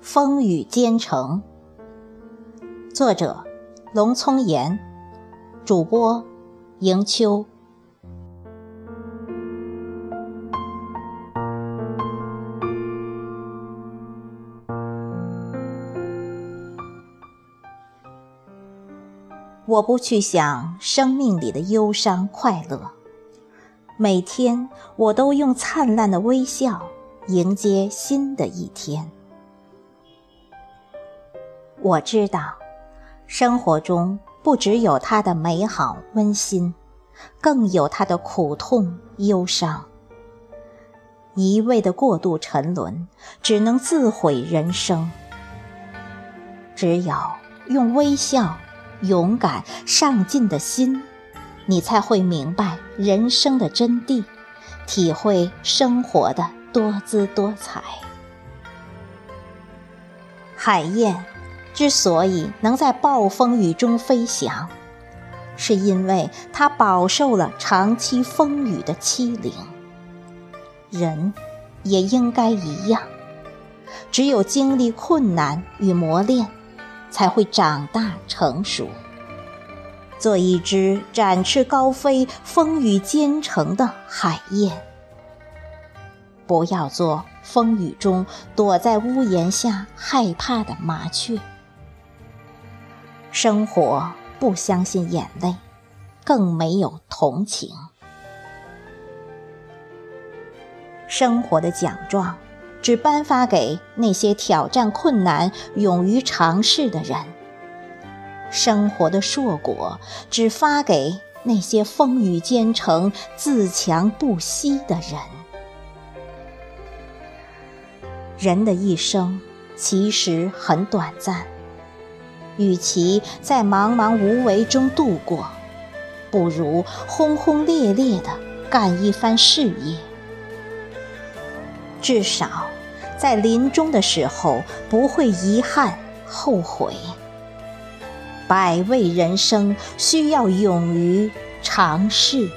风雨兼程。作者：龙聪岩，主播：迎秋。我不去想生命里的忧伤、快乐，每天我都用灿烂的微笑迎接新的一天。我知道，生活中不只有它的美好温馨，更有它的苦痛忧伤。一味的过度沉沦，只能自毁人生。只有用微笑。勇敢上进的心，你才会明白人生的真谛，体会生活的多姿多彩。海燕之所以能在暴风雨中飞翔，是因为它饱受了长期风雨的欺凌。人也应该一样，只有经历困难与磨练。才会长大成熟，做一只展翅高飞、风雨兼程的海燕。不要做风雨中躲在屋檐下害怕的麻雀。生活不相信眼泪，更没有同情。生活的奖状。只颁发给那些挑战困难、勇于尝试的人。生活的硕果只发给那些风雨兼程、自强不息的人。人的一生其实很短暂，与其在茫茫无为中度过，不如轰轰烈烈地干一番事业。至少，在临终的时候不会遗憾后悔。百味人生需要勇于尝试。